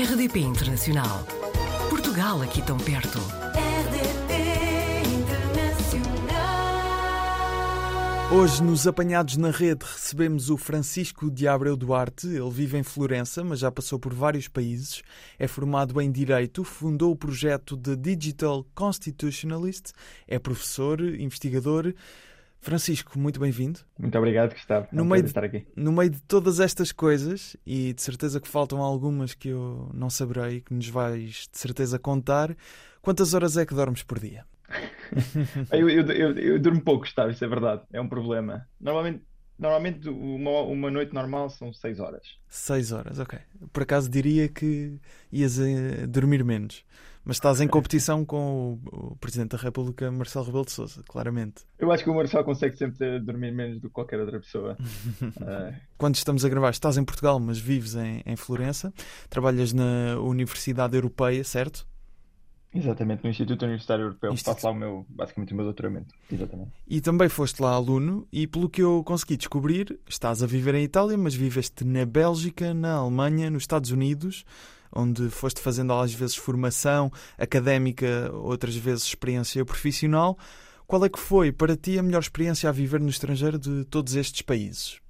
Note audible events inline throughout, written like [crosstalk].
RDP Internacional. Portugal aqui tão perto. RDP Internacional. Hoje, nos Apanhados na Rede, recebemos o Francisco de Abreu Duarte. Ele vive em Florença, mas já passou por vários países. É formado em Direito, fundou o projeto de Digital Constitutionalist, é professor, investigador. Francisco, muito bem-vindo. Muito obrigado, Gustavo. É No um meio de- estar aqui. No meio de todas estas coisas, e de certeza que faltam algumas que eu não saberei, que nos vais de certeza contar, quantas horas é que dormes por dia? [laughs] Eu, eu, eu, eu durmo pouco, Gustavo, isso é verdade. É um problema. Normalmente, normalmente uma, uma noite normal são 6 horas. Seis horas, ok. Por acaso diria que ias eh, dormir menos. Mas estás em competição com o, o Presidente da República, Marcelo Rebelo de Sousa, claramente. Eu acho que o Marcelo consegue sempre dormir menos do que qualquer outra pessoa. Ah, [laughs] Quando estamos a gravar, estás em Portugal, mas vives em, em Florença. Trabalhas na Universidade Europeia, certo? exatamente, no Instituto Universitário Europeu. Instituto- Faço lá o meu, basicamente o meu doutoramento. Exatamente. E também foste lá aluno, e pelo que eu consegui descobrir, estás a viver em Itália, mas viveste na Bélgica, na Alemanha, nos Estados Unidos, onde foste fazendo às vezes formação académica, outras vezes experiência profissional. Qual é que foi para ti a melhor experiência a viver no estrangeiro de todos estes países?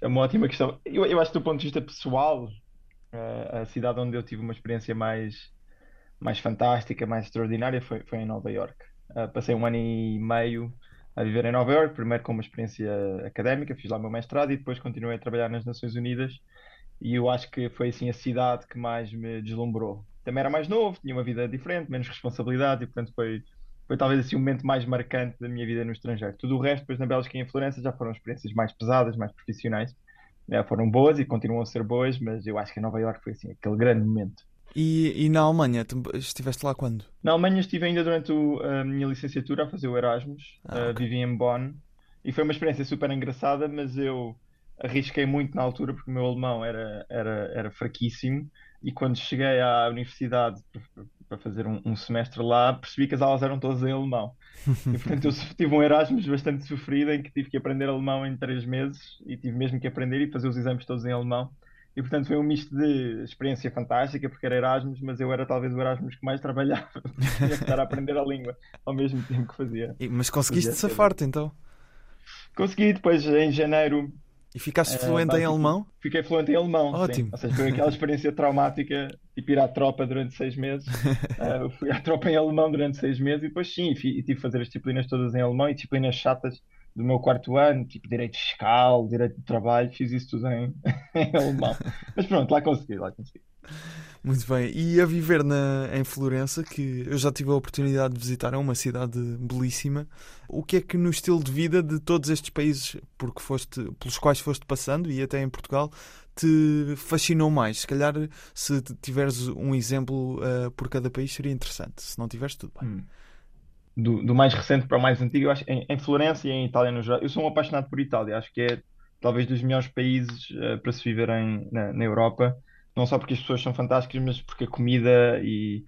É uma ótima questão. Eu, eu acho que do ponto de vista pessoal, ah, a cidade onde eu tive uma experiência mais, mais fantástica, mais extraordinária foi, foi em Nova York. Ah, passei um ano e meio a viver em Nova York, primeiro com uma experiência académica, fiz lá o meu mestrado e depois continuei a trabalhar nas Nações Unidas e eu acho que foi assim a cidade que mais me deslumbrou. Também era mais novo, tinha uma vida diferente, menos responsabilidade e portanto foi, foi talvez assim o momento mais marcante da minha vida no estrangeiro. Tudo o resto, depois na Bélgica e em Florença, já foram experiências mais pesadas, mais profissionais. Eh, foram boas e continuam a ser boas, mas eu acho que em Nova Iorque foi assim aquele grande momento. E, e na Alemanha, tu estiveste lá quando? Na Alemanha estive ainda durante o- a minha licenciatura a fazer o Erasmus, Ah, eh, ok. vivi em Bonn e foi uma experiência super engraçada, mas eu arrisquei muito na altura porque o meu alemão era, era, era fraquíssimo e quando cheguei à universidade para- fazer um, um semestre lá, percebi que as aulas eram todas em alemão. E portanto eu tive um Erasmus bastante sofrido em que tive que aprender alemão em três meses e tive mesmo que aprender e fazer os exames todos em alemão. E portanto foi um misto de experiência fantástica, porque era Erasmus, mas eu era talvez o Erasmus que mais trabalhava, porque [laughs] tinha que estar a aprender a língua ao mesmo tempo que fazia. Mas conseguiste safar-te então? Consegui depois em janeiro, E ficaste eh, fluente em basic- alemão? fiquei fluente em alemão, sim. Ótimo. Ou seja, foi aquela experiência traumática, tipo ir à tropa durante seis meses. [laughs] Eu fui à tropa em alemão durante seis meses e depois sim, e tive que fazer as disciplinas todas em alemão e disciplinas chatas do meu quarto ano, tipo direito fiscal, direito de trabalho, fiz isso tudo em, [laughs] em alemão. [laughs] Mas pronto, lá consegui, lá consegui. Muito bem. E a viver na, em Florença, que eu já tive a oportunidade de visitar, é uma cidade belíssima. O que é que no estilo de vida de todos estes países porque foste, pelos quais foste passando e até em Portugal te fascinou mais? Se calhar, se tiveres um exemplo eh, por cada país, seria interessante. Se não tiveres, tudo bem. Hum. Do, do mais recente para o mais antigo, eu acho em, em Florença e em Itália no geral. Eu sou um apaixonado por Itália, acho que é talvez dos melhores países eh, para se viver em, na, na Europa, não só porque as pessoas são fantásticas, mas porque a comida e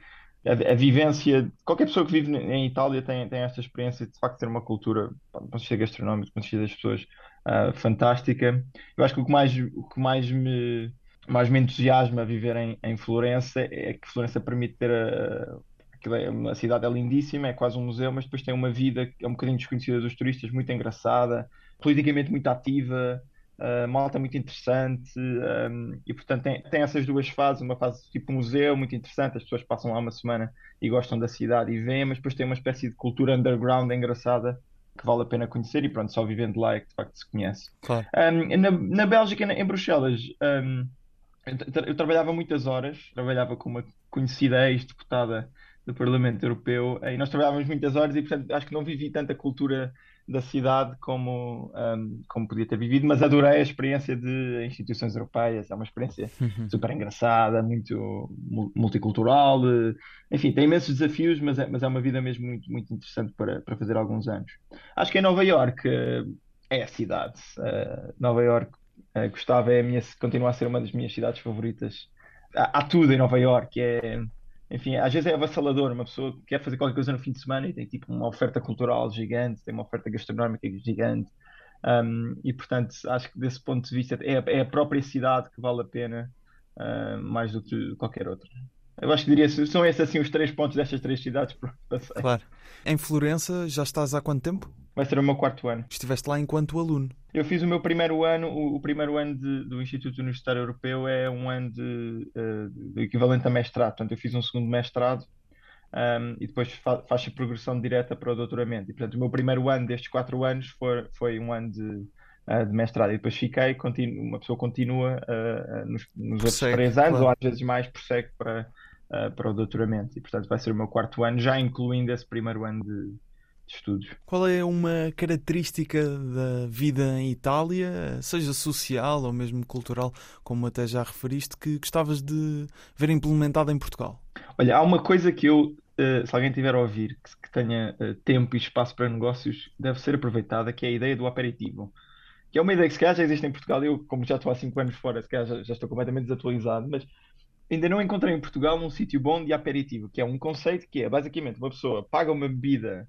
a, a vivência. Qualquer pessoa que vive em Itália tem, tem esta experiência de, de facto ter uma cultura, do ponto de vista gastronómico, do ponto de vista das pessoas, ah, fantástica. Eu acho que o que mais, o que mais me, mais me entusiasma a viver em, em Florença é que Florença permite ter a, Aquilo é, a cidade é lindíssima, é quase um museu, mas depois tem uma vida que é um bocadinho desconhecida dos turistas, muito engraçada, politicamente muito ativa, uh, malta muito interessante, um, e portanto tem, tem essas duas fases, uma fase tipo museu, muito interessante, as pessoas passam lá uma semana e gostam da cidade e vêm, mas depois tem uma espécie de cultura underground engraçada que vale a pena conhecer e pronto, só vivendo lá é que de facto se conhece. Claro. Um, na, na Bélgica, em Bruxelas, um, eu, tra- eu trabalhava muitas horas, trabalhava com uma conhecida ex-deputada do Parlamento Europeu e nós trabalhávamos muitas horas e, portanto, acho que não vivi tanta cultura da cidade como, um, como podia ter vivido, mas adorei a experiência de instituições europeias, é uma experiência super engraçada, muito mu- multicultural, enfim, tem imensos desafios, mas é, mas é uma vida mesmo muito, muito interessante para, para fazer alguns anos. Acho que em Nova Iorque eh, é a cidade. Eh, Nova Iorque, eh, Gustavo, é a minha, continua a ser uma das minhas cidades favoritas. Há, há tudo em Nova Iorque, é, enfim, às vezes é avassalador, uma pessoa quer fazer qualquer coisa no fim de semana e tem tipo uma oferta cultural gigante, tem uma oferta gastronómica gigante. Um, e portanto, acho que desse ponto de vista é, é a própria cidade que vale a pena uh, mais do que qualquer outra. Eu acho que diria são esses assim os três pontos destas três cidades. Claro. Em Florença já estás há quanto tempo? Vai ser o meu quarto ano. Estiveste lá enquanto aluno. Eu fiz o meu primeiro ano, o, o primeiro ano de, do Instituto Universitário Europeu é um ano de, uh, de equivalente a mestrado. Portanto, eu fiz um segundo mestrado um, e depois fa faz a progressão direta para o doutoramento. E, portanto, o meu primeiro ano destes quatro anos foi, foi um ano de, uh, de mestrado. E depois fiquei, uma pessoa continua uh, nos, nos outros três anos, claro. ou às vezes mais, prossegue para, para o doutoramento. E, portanto, vai ser o meu quarto ano, já incluindo esse primeiro ano de estudos. Qual é uma característica da vida em Itália, seja social ou mesmo cultural, como até já referiste, que gostavas de ver implementada em Portugal? Olha, há uma coisa que eu, uh, se alguém tiver a ouvir, que, tenha uh, tempo e espaço para negócios, deve ser aproveitada, que é a ideia do aperitivo. Que é uma ideia que se calhar já existe em Portugal, eu, como já estou há 5 anos fora, se calhar já, já estou completamente desatualizado, mas ainda não encontrei em Portugal um sítio bom de aperitivo, que é um conceito que é basicamente uma pessoa paga uma bebida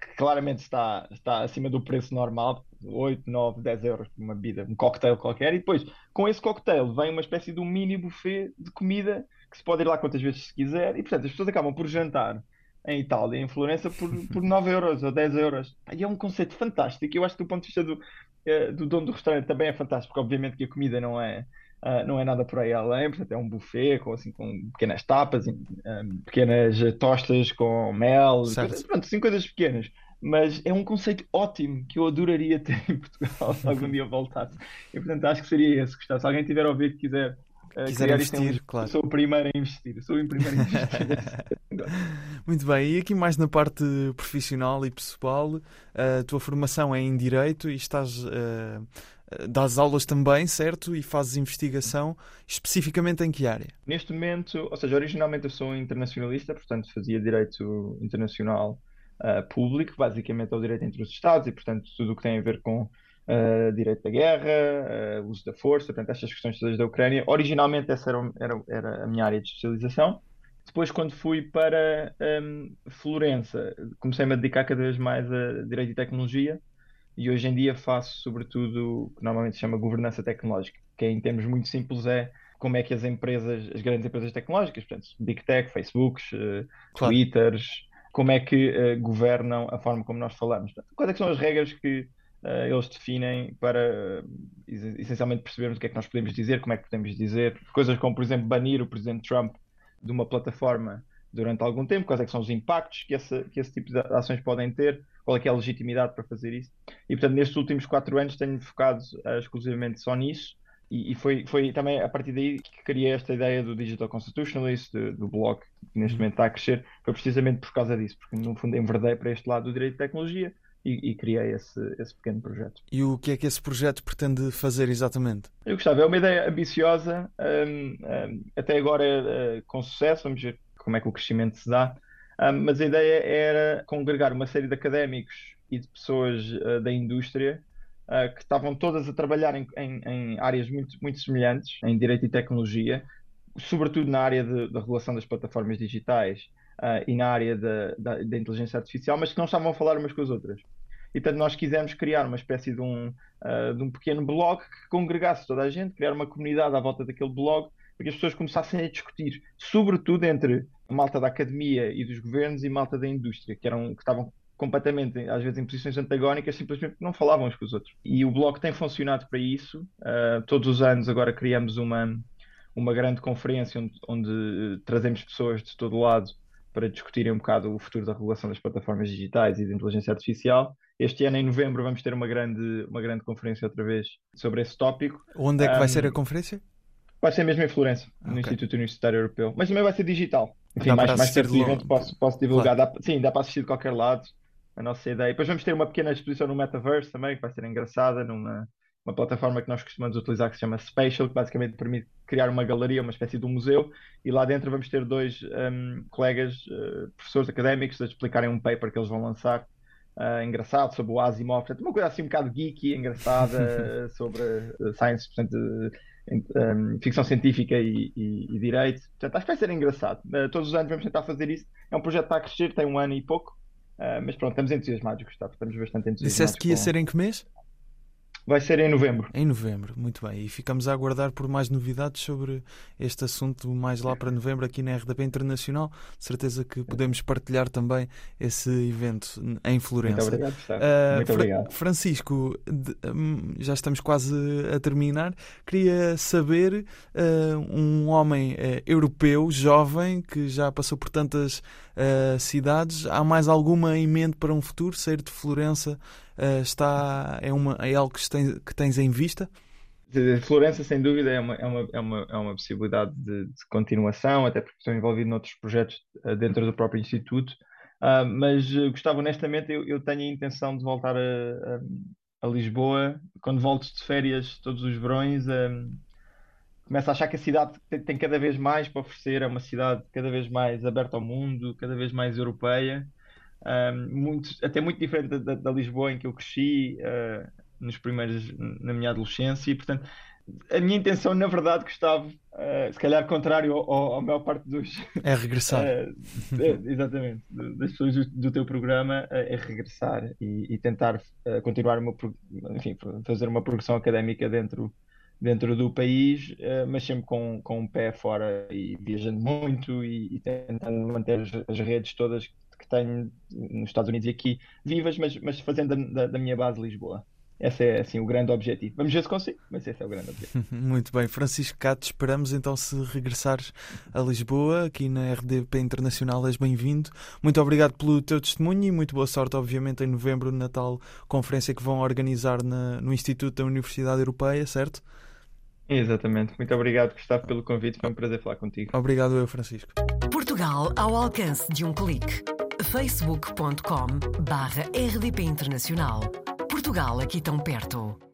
que claramente está, está acima do preço normal, 8, 9, 10 euros por uma bebida, um cocktail qualquer, e depois com esse cocktail vem uma espécie de um mini buffet de comida que se pode ir lá quantas vezes se quiser, e portanto as pessoas acabam por jantar em Itália, em Florença, por, [laughs] por 9 euros ou 10 euros. E é um conceito fantástico. Eu acho que do ponto de vista do, eh, do dono do restaurante também é fantástico, porque obviamente que a comida não é, Uh, não é nada por aí além, portanto é um buffet com, assim, com pequenas tapas, um, pequenas tostas com mel, coisas, pronto, assim, coisas pequenas. Mas é um conceito ótimo que eu adoraria ter em Portugal se algum dia voltasse. E portanto acho que seria esse. Se alguém tiver a ouvir que quiser Uh, quiser investir, isto, claro. Sou o primeiro a investir, sou o primeiro a investir. [laughs] Muito bem, e aqui mais na parte profissional e pessoal, a tua formação é em Direito e estás uh, das aulas também, certo? E fazes investigação especificamente em que área? Neste momento, ou seja, originalmente eu sou internacionalista, portanto fazia direito internacional uh, público, basicamente é o direito entre os Estados e, portanto, tudo o que tem a ver com uh, direito da guerra, uh, uso da força, portanto, estas questões todas da Ucrânia. Originalmente essa era, era, era a minha área de especialização. Depois, quando fui para um, Florença, comecei-me a dedicar cada vez mais a direito e tecnologia e hoje em dia faço sobretudo o que normalmente se chama governança tecnológica, que em termos muito simples é como é que as empresas, as grandes empresas tecnológicas, portanto, Big Tech, Facebooks, uh, claro. Twitters, como é que uh, governam a forma como nós falamos. Portanto, quais é são as regras que uh, eles definem para essencialmente percebermos o que é que nós podemos dizer, como é que podemos dizer, coisas como, por exemplo, banir o Presidente Trump de uma plataforma durante algum tempo, quais é que são os impactos que esse, que esse tipo de ações podem ter, qual é que é a legitimidade para fazer isso. E, portanto, nestes últimos quatro anos tenho focado uh, exclusivamente só nisso e, e, foi, foi também a partir daí que criei esta ideia do Digital Constitutionalist, do, do blog que neste momento está a crescer, foi precisamente por causa disso, porque no fundo enverdei para este lado do direito de tecnologia e, e, criei esse, esse pequeno projeto. E o que é que esse projeto pretende fazer exatamente? Eu gostava, é uma ideia ambiciosa, um, um, até agora uh, com sucesso, vamos ver como é que o crescimento se dá, um, mas a ideia era congregar uma série de académicos e de pessoas uh, da indústria uh, que estavam todas a trabalhar em, em, em, áreas muito, muito semelhantes, em direito e tecnologia, sobretudo na área da regulação das plataformas digitais uh, e na área da, inteligência artificial, mas que não estavam a falar umas com as outras. E portanto nós quisemos criar uma espécie de um, de um pequeno blog que congregasse toda a gente, criar uma comunidade à volta daquele blog, para que as pessoas começassem a discutir, sobretudo entre a malta da academia e dos governos e malta da indústria, que, eram, que estavam completamente, às vezes, em posições antagónicas, simplesmente não falavam uns com os outros. E o blog tem funcionado para isso. Uh, todos os anos agora criamos uma, uma grande conferência onde, onde trazemos pessoas de todo lado para discutirem um bocado o futuro da regulação das plataformas digitais e da inteligência artificial. Este ano, em novembro, vamos ter uma grande, uma grande conferência outra vez sobre esse tópico. Onde é que um, vai ser a conferência? Vai ser mesmo em Florença, okay. no Instituto Universitário Europeu. Mas também vai ser digital. Enfim, mais, mais perto do evento posso, posso divulgar. Claro. Dá, sim, dá para assistir de qualquer lado. A nossa ideia. Depois vamos ter uma pequena exposição no Metaverse também, que vai ser engraçada, numa uma plataforma que nós costumamos utilizar que se chama Spatial, que basicamente permite criar uma galeria, uma espécie de um museu, e lá dentro vamos ter dois um, colegas, uh, professores académicos, a explicarem um paper que eles vão lançar, uh, engraçado, sobre o Asimov, portanto, uma coisa assim um bocado geeky, engraçada, [laughs] sobre uh, science, portanto, um, ficção científica e, e, e, direito. Portanto, acho que vai ser engraçado. todos os anos vamos tentar fazer isso. É um projeto que está a crescer, tem um ano e pouco, mas pronto, estamos entusiasmados, Gustavo, estamos bastante entusiasmados. Disseste que ia com... ser em que mês? Vai ser em novembro. Em novembro, muito bem. E ficamos a aguardar por mais novidades sobre este assunto mais lá para novembro aqui na RDP Internacional. De certeza que podemos partilhar também esse evento em Florença. Muito obrigado. Uh, Muito Fra- obrigado. Francisco, de- hum, já estamos quase a terminar. Queria saber, uh, um homem uh, europeu, jovem, que já passou por tantas uh, cidades, há mais alguma em mente para um futuro? Sair de Florença está, é, uma, é algo que tens, que tens em vista? Florença, sem dúvida, é uma, é uma, é uma, é uma possibilidade de, de continuação, até porque estou envolvido noutros projetos eh, dentro do próprio Instituto. Ah, mas, eh, Gustavo, honestamente, eu, eu tenho a intenção de voltar a, a- a Lisboa. Quando volto de férias todos os verões, ah, começo a achar que a cidade tem cada vez mais para oferecer. É uma cidade cada vez mais aberta ao mundo, cada vez mais europeia. Muito, até muito diferente da, da- da Lisboa em que eu cresci, ah, nos primeiros, na minha adolescência, e portanto, a minha intenção, na verdade, Gustavo, ah, se calhar contrário ao, ao- à maior parte dos, É regressar. é, exatamente, das pessoas do, do teu programa, eh, é regressar e, e tentar continuar uma, enfim, fazer uma progressão académica dentro, dentro do país, mas sempre com, com um pé fora e viajando muito e, e tentando manter as, as redes todas que tenho nos Estados Unidos e aqui vivas, mas, mas fazendo da, da- minha base Lisboa. Esse é assim o grande objetivo. Vamos ver se consigo, mas esse é o grande objetivo. [laughs] Muito bem, Francisco Cato, esperamos então se regressares a Lisboa, aqui na RDP Internacional, és bem-vindo. Muito obrigado pelo teu testemunho e muito boa sorte, obviamente, em novembro, na tal conferência que vão organizar na- no Instituto da Universidade Europeia, certo? Exatamente. Muito obrigado, Gustavo, pelo convite. Foi um prazer falar contigo. Obrigado eu, Francisco. Portugal ao alcance de um clique. facebook.com barra rdp internacional. Portugal aqui tão perto.